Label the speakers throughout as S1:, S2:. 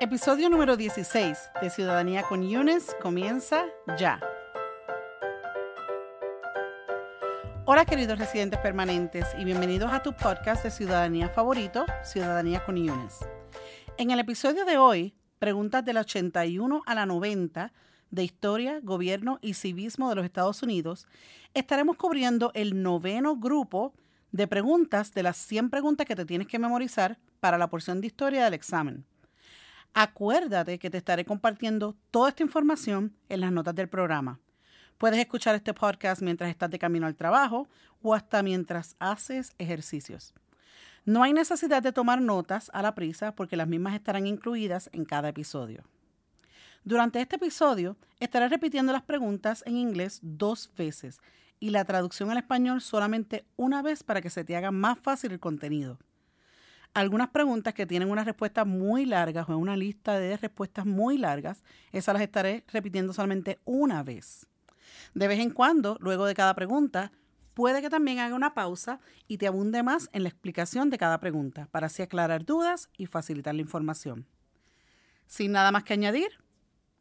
S1: Episodio número 16 de Ciudadanía con Yunes comienza ya. Hola queridos residentes permanentes y bienvenidos a tu podcast de ciudadanía favorito, Ciudadanía con Yunes. En el episodio de hoy, preguntas del 81 a la 90 de Historia, Gobierno y Civismo de los Estados Unidos, estaremos cubriendo el noveno grupo de preguntas de las 100 preguntas que te tienes que memorizar para la porción de historia del examen. Acuérdate que te estaré compartiendo toda esta información en las notas del programa. Puedes escuchar este podcast mientras estás de camino al trabajo o hasta mientras haces ejercicios. No hay necesidad de tomar notas a la prisa porque las mismas estarán incluidas en cada episodio. Durante este episodio estaré repitiendo las preguntas en inglés dos veces y la traducción al español solamente una vez para que se te haga más fácil el contenido. Algunas preguntas que tienen una respuesta muy larga o una lista de respuestas muy largas, esas las estaré repitiendo solamente una vez. De vez en cuando, luego de cada pregunta, puede que también haga una pausa y te abunde más en la explicación de cada pregunta, para así aclarar dudas y facilitar la información. Sin nada más que añadir,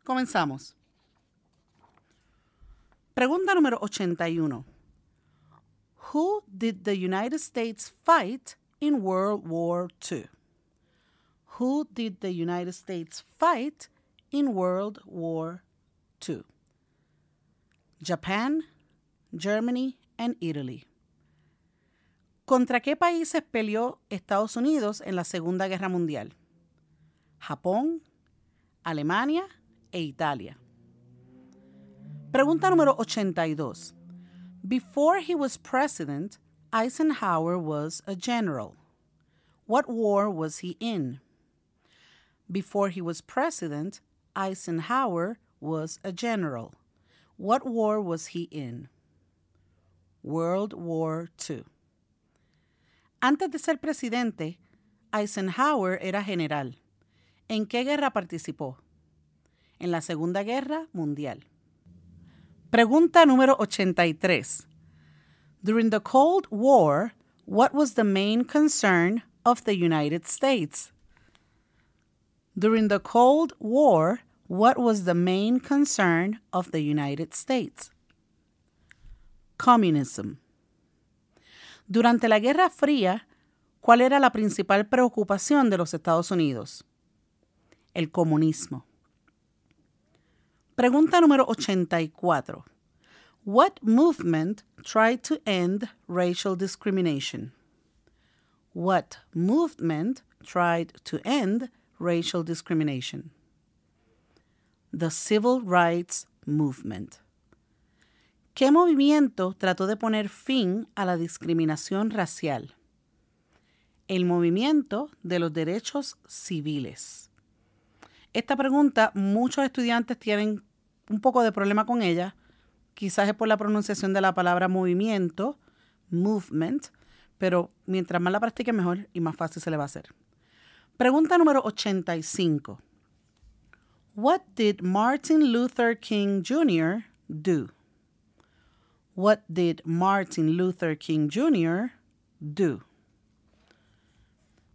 S1: comenzamos. Pregunta número 81. Who did the United States fight in World War II? Who did the United States fight in World War II? Japan, Germany, and Italy. ¿Contra qué países peleó Estados Unidos en la Segunda Guerra Mundial? Japón, Alemania e Italia. Pregunta número 82. Before he was president, Eisenhower was a general. What war was he in? Before he was president, Eisenhower was a general. What war was he in? World War II. Antes de ser presidente, Eisenhower era general. ¿En qué guerra participó? En la Segunda Guerra Mundial. Pregunta número 83. During the Cold War, what was the main concern of the United States? During the Cold War, what was the main concern of the United States? Communism. Durante la Guerra Fría, ¿cuál era la principal preocupación de los Estados Unidos? El comunismo. Pregunta número 84. What movement tried to end racial discrimination? What movement tried to end racial discrimination? The Civil Rights Movement. ¿Qué movimiento trató de poner fin a la discriminación racial? El movimiento de los derechos civiles. Esta pregunta muchos estudiantes tienen un poco de problema con ella. Quizás es por la pronunciación de la palabra movimiento, movement, pero mientras más la practique mejor y más fácil se le va a hacer. Pregunta número 85. What did Martin Luther King Jr. do? What did Martin Luther King Jr. do?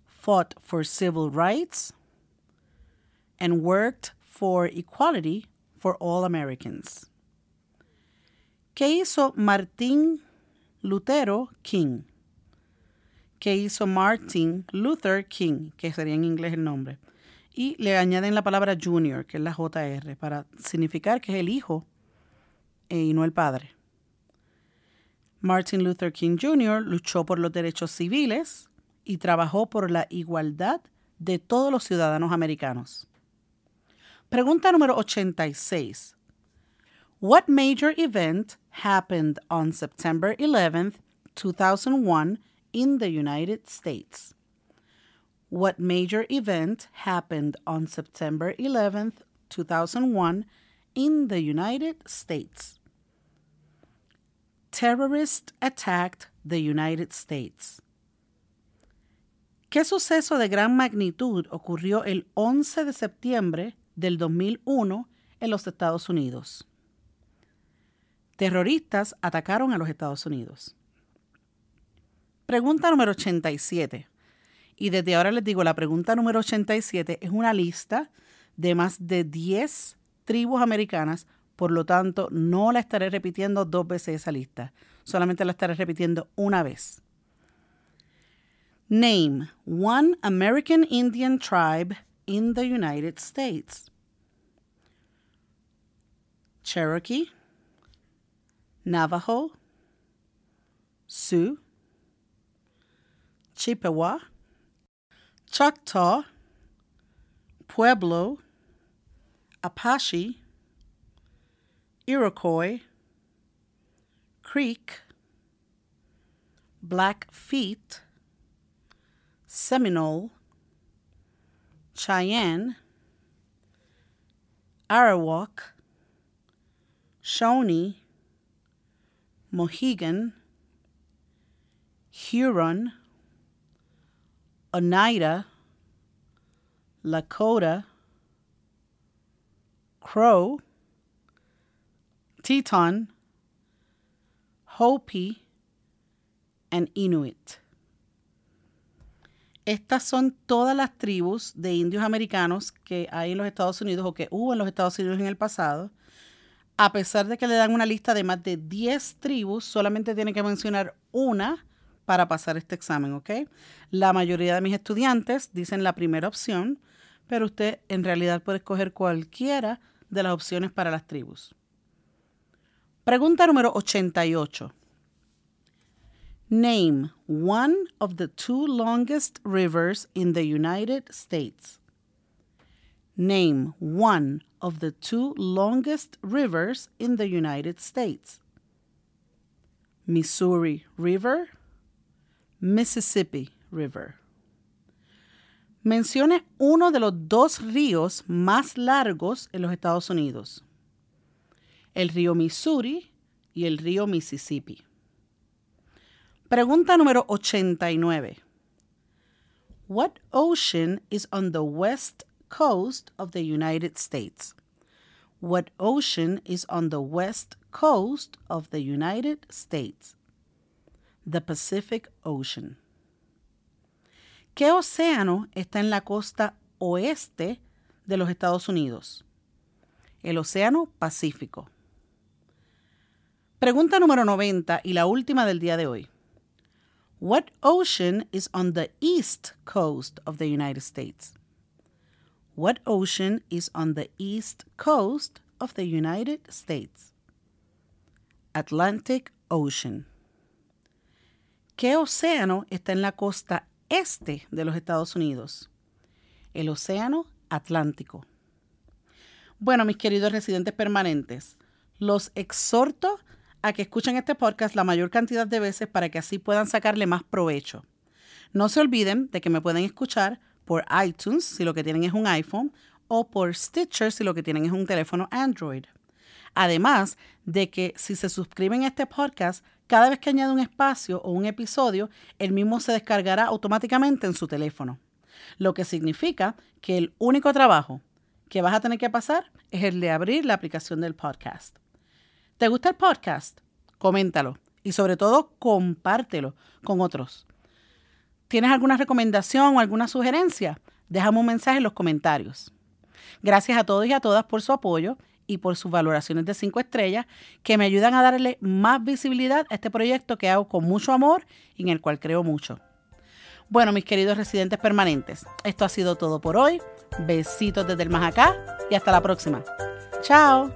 S1: Fought for civil rights and worked for equality for all Americans. ¿Qué hizo Martín Lutero King? ¿Qué hizo Martin Luther King? Que sería en inglés el nombre. Y le añaden la palabra junior, que es la JR, para significar que es el hijo eh, y no el padre. Martin Luther King Jr. luchó por los derechos civiles y trabajó por la igualdad de todos los ciudadanos americanos. Pregunta número 86. What major event happened on September 11th, 2001 in the United States? What major event happened on September 11th, 2001 in the United States? Terrorists attacked the United States. ¿Qué suceso de gran magnitud ocurrió el 11 de septiembre del 2001 en los Estados Unidos. Terroristas atacaron a los Estados Unidos. Pregunta número 87. Y desde ahora les digo, la pregunta número 87 es una lista de más de 10 tribus americanas, por lo tanto no la estaré repitiendo dos veces esa lista, solamente la estaré repitiendo una vez. Name one American Indian tribe in the United States. Cherokee, Navajo, Sioux, Chippewa, Choctaw, Pueblo, Apache, Iroquois, Creek, Blackfeet, Seminole, Cheyenne, Arawak, Shawnee, Mohegan, Huron, Oneida, Lakota, Crow, Teton, Hopi, and Inuit. Estas son todas las tribus de indios americanos que hay en los Estados Unidos o que hubo en los Estados Unidos en el pasado. A pesar de que le dan una lista de más de 10 tribus, solamente tiene que mencionar una para pasar este examen, ¿ok? La mayoría de mis estudiantes dicen la primera opción, pero usted en realidad puede escoger cualquiera de las opciones para las tribus. Pregunta número 88. Name one of the two longest rivers in the United States. Name one of the two longest rivers in the United States. Missouri River, Mississippi River. Mencione uno de los dos ríos más largos en los Estados Unidos. El río Missouri y el río Mississippi. Pregunta número 89. What ocean is on the west coast of the United States? What ocean is on the west coast of the United States? The Pacific Ocean. ¿Qué océano está en la costa oeste de los Estados Unidos? El Océano Pacífico. Pregunta número 90 y la última del día de hoy. What ocean is on the east coast of the United States? What ocean is on the east coast of the United States? Atlantic Ocean. ¿Qué océano está en la costa este de los Estados Unidos? El Océano Atlántico. Bueno, mis queridos residentes permanentes, los exhorto a que escuchen este podcast la mayor cantidad de veces para que así puedan sacarle más provecho. No se olviden de que me pueden escuchar por iTunes si lo que tienen es un iPhone o por Stitcher si lo que tienen es un teléfono Android. Además de que si se suscriben a este podcast, cada vez que añade un espacio o un episodio, el mismo se descargará automáticamente en su teléfono. Lo que significa que el único trabajo que vas a tener que pasar es el de abrir la aplicación del podcast. ¿Te gusta el podcast? Coméntalo y sobre todo compártelo con otros. ¿Tienes alguna recomendación o alguna sugerencia? Déjame un mensaje en los comentarios. Gracias a todos y a todas por su apoyo y por sus valoraciones de 5 estrellas que me ayudan a darle más visibilidad a este proyecto que hago con mucho amor y en el cual creo mucho. Bueno, mis queridos residentes permanentes, esto ha sido todo por hoy. Besitos desde el más acá y hasta la próxima. Chao.